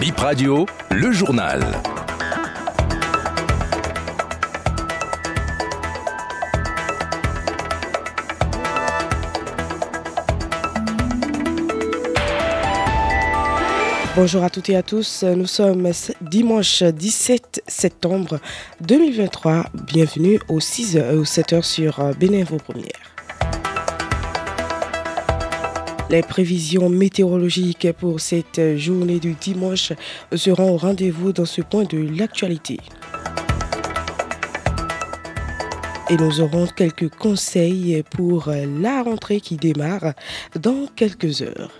Bip Radio, le journal. Bonjour à toutes et à tous, nous sommes dimanche 17 septembre 2023. Bienvenue aux 6h ou 7h sur Bénin vos premières. Les prévisions météorologiques pour cette journée du dimanche seront au rendez-vous dans ce point de l'actualité. Et nous aurons quelques conseils pour la rentrée qui démarre dans quelques heures.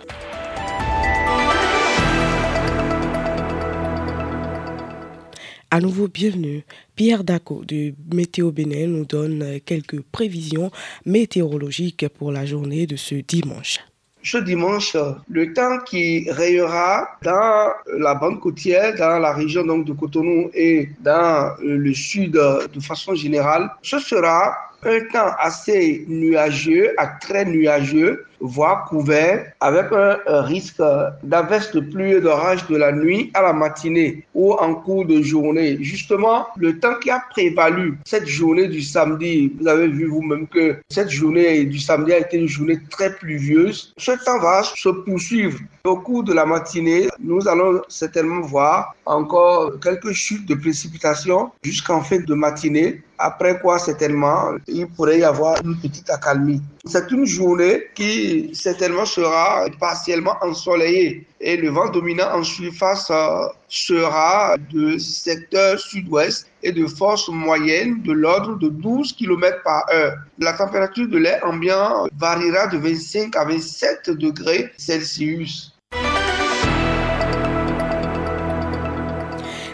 À nouveau, bienvenue. Pierre Daco de Météo Bénin nous donne quelques prévisions météorologiques pour la journée de ce dimanche. Ce dimanche, le temps qui rayera dans la bande côtière, dans la région donc de Cotonou et dans le sud de façon générale, ce sera un temps assez nuageux, à très nuageux, voire couvert, avec un, risque d'averse de pluie et d'orage de la nuit à la matinée ou en cours de journée. Justement, le temps qui a prévalu cette journée du samedi, vous avez vu vous-même que cette journée du samedi a été une journée très pluvieuse. Ce temps va se poursuivre. Au cours de la matinée, nous allons certainement voir encore quelques chutes de précipitations jusqu'en fin de matinée, après quoi certainement il pourrait y avoir une petite accalmie. C'est une journée qui certainement sera partiellement ensoleillée et le vent dominant en surface sera de secteur sud-ouest et de force moyenne de l'ordre de 12 km par heure. La température de l'air ambiant variera de 25 à 27 degrés Celsius.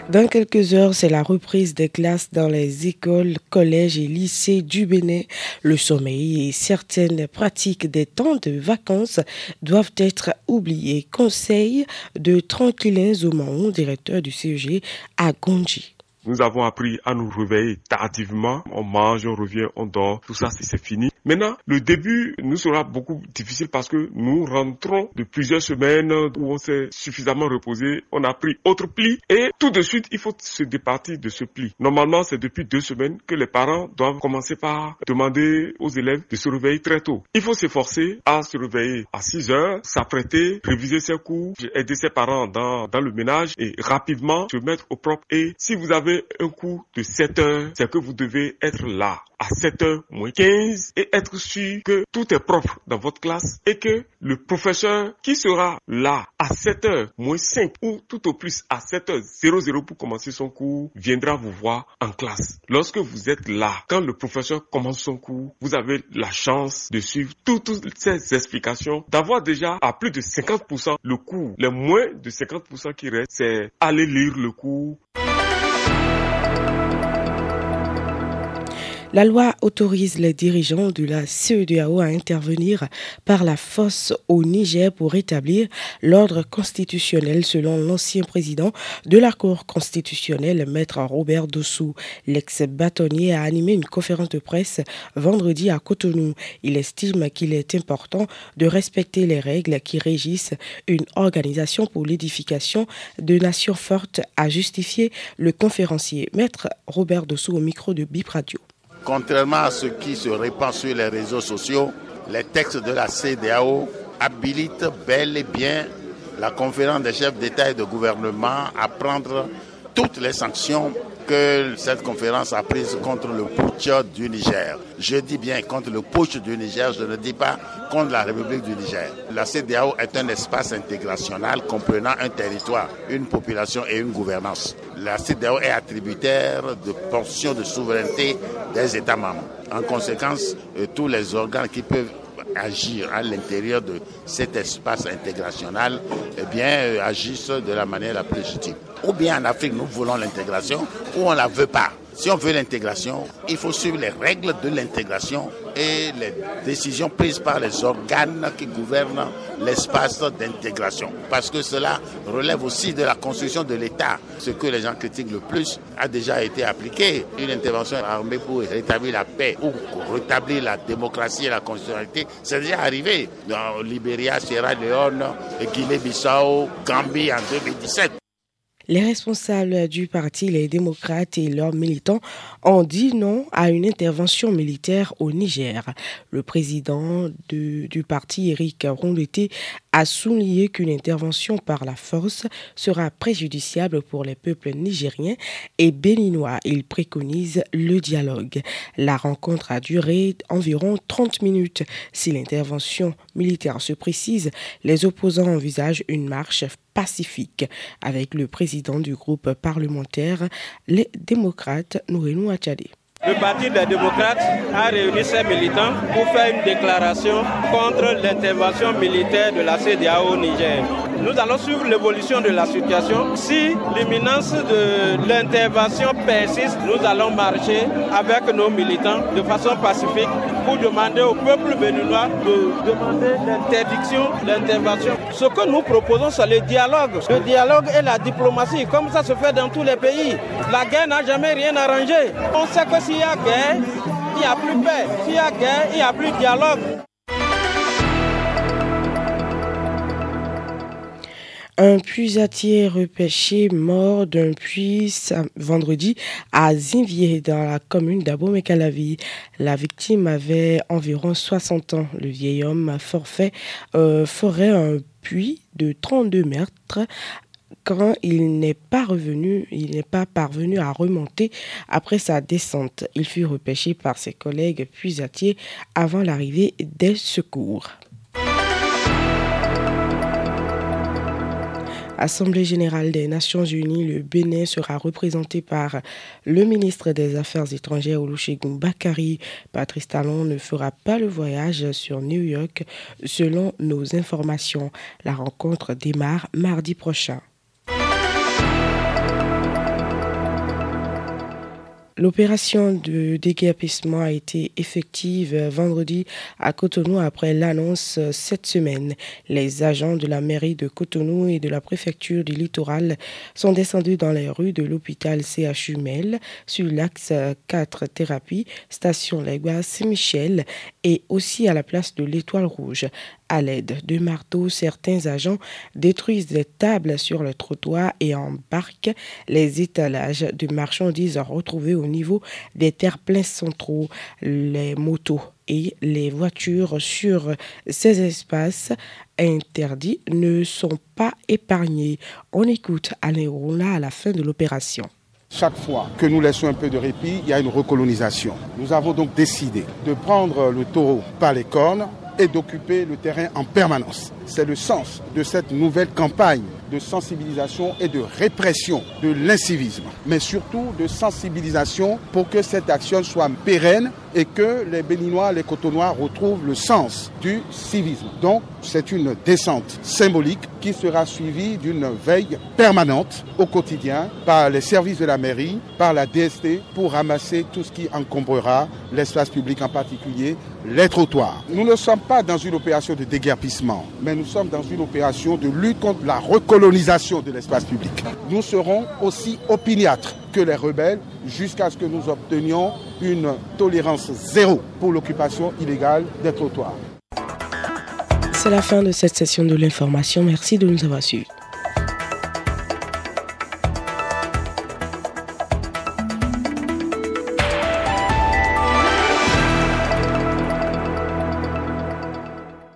Dans quelques heures, c'est la reprise des classes dans les écoles, collèges et lycées du Bénin. Le sommeil et certaines pratiques des temps de vacances doivent être oubliées. Conseil de Tranquillin Zoumaon, directeur du CEG à Gondji. Nous avons appris à nous réveiller tardivement. On mange, on revient, on dort. Tout ça, c'est fini. Maintenant, le début nous sera beaucoup difficile parce que nous rentrons de plusieurs semaines où on s'est suffisamment reposé. On a pris autre pli et tout de suite, il faut se départir de ce pli. Normalement, c'est depuis deux semaines que les parents doivent commencer par demander aux élèves de se réveiller très tôt. Il faut s'efforcer à se réveiller à 6 heures, s'apprêter, réviser ses cours, aider ses parents dans, dans le ménage et rapidement se mettre au propre. Et si vous avez un cours de 7 heures, c'est que vous devez être là à 7 heures moins 15 et être sûr que tout est propre dans votre classe et que le professeur qui sera là à 7 heures moins 5 ou tout au plus à 7 heures 00 pour commencer son cours viendra vous voir en classe. Lorsque vous êtes là, quand le professeur commence son cours, vous avez la chance de suivre toutes, ces explications, d'avoir déjà à plus de 50% le cours. Le moins de 50% qui reste, c'est aller lire le cours. La loi autorise les dirigeants de la CEDAO à intervenir par la force au Niger pour établir l'ordre constitutionnel selon l'ancien président de la Cour constitutionnelle, maître Robert Dossou. L'ex-bâtonnier a animé une conférence de presse vendredi à Cotonou. Il estime qu'il est important de respecter les règles qui régissent une organisation pour l'édification de nations fortes, a justifié le conférencier, maître Robert Dossou au micro de Bip Radio. Contrairement à ce qui se répand sur les réseaux sociaux, les textes de la CDAO habilitent bel et bien la conférence des chefs d'État et de gouvernement à prendre toutes les sanctions que cette conférence a prises contre le putsch du Niger. Je dis bien contre le putsch du Niger, je ne dis pas contre la République du Niger. La CDAO est un espace intégrationnel comprenant un territoire, une population et une gouvernance. La CDAO est attributaire de portions de souveraineté des États membres. En conséquence, euh, tous les organes qui peuvent agir à l'intérieur de cet espace intégrationnel, eh bien, euh, agissent de la manière la plus légitime. Ou bien en Afrique, nous voulons l'intégration, ou on ne la veut pas. Si on veut l'intégration, il faut suivre les règles de l'intégration et les décisions prises par les organes qui gouvernent l'espace d'intégration. Parce que cela relève aussi de la construction de l'État. Ce que les gens critiquent le plus a déjà été appliqué. Une intervention armée pour rétablir la paix ou rétablir la démocratie et la constitutionnalité, c'est déjà arrivé dans Libéria, Sierra Leone, Guinée-Bissau, Gambie en 2017. Les responsables du parti, les démocrates et leurs militants ont dit non à une intervention militaire au Niger. Le président du, parti, Eric Rondeté, a souligné qu'une intervention par la force sera préjudiciable pour les peuples nigériens et béninois. Il préconise le dialogue. La rencontre a duré environ 30 minutes. Si l'intervention militaire se précise, les opposants envisagent une marche pacifique avec le président du groupe parlementaire, les démocrates, Nourenou Achade. Le Parti des démocrates a réuni ses militants pour faire une déclaration contre l'intervention militaire de la CDAO au Niger. Nous allons suivre l'évolution de la situation. Si l'imminence de l'intervention persiste, nous allons marcher avec nos militants de façon pacifique pour demander au peuple béninois de demander l'interdiction l'intervention. Ce que nous proposons, c'est le dialogue. Le dialogue et la diplomatie, comme ça se fait dans tous les pays. La guerre n'a jamais rien arrangé. On sait que s'il y a guerre, il n'y a plus paix. S'il y a guerre, il n'y a plus de dialogue. Un puisatier repêché mort d'un puits vendredi à Zinvier dans la commune d'Abomey-Calavi. La victime avait environ 60 ans. Le vieil homme forfait euh, forait un puits de 32 mètres quand il n'est pas revenu, il n'est pas parvenu à remonter après sa descente. Il fut repêché par ses collègues puisatiers avant l'arrivée des secours. Assemblée générale des Nations unies, le Bénin sera représenté par le ministre des Affaires étrangères Olusegun Bakari. Patrice Talon ne fera pas le voyage sur New York selon nos informations. La rencontre démarre mardi prochain. L'opération de déguerpissement a été effective vendredi à Cotonou après l'annonce cette semaine. Les agents de la mairie de Cotonou et de la préfecture du littoral sont descendus dans les rues de l'hôpital CHU Mel sur l'axe 4 thérapie, station Legua Saint-Michel et aussi à la place de l'Étoile Rouge. À l'aide de marteaux, certains agents détruisent des tables sur le trottoir et embarquent les étalages de marchandises retrouvés au niveau des terre-pleins centraux. Les motos et les voitures sur ces espaces interdits ne sont pas épargnés. On écoute Alain Roula à la fin de l'opération. Chaque fois que nous laissons un peu de répit, il y a une recolonisation. Nous avons donc décidé de prendre le taureau par les cornes et d'occuper le terrain en permanence. C'est le sens de cette nouvelle campagne de sensibilisation et de répression de l'incivisme, mais surtout de sensibilisation pour que cette action soit pérenne et que les Béninois, les Cotonois retrouvent le sens du civisme. Donc, c'est une descente symbolique qui sera suivie d'une veille permanente au quotidien par les services de la mairie, par la DST pour ramasser tout ce qui encombrera l'espace public en particulier, les trottoirs. Nous ne sommes pas dans une opération de déguerpissement, mais nous sommes dans une opération de lutte contre la recolonisation de l'espace public. Nous serons aussi opiniâtres que les rebelles jusqu'à ce que nous obtenions une tolérance zéro pour l'occupation illégale des trottoirs. C'est la fin de cette session de l'information. Merci de nous avoir suivis.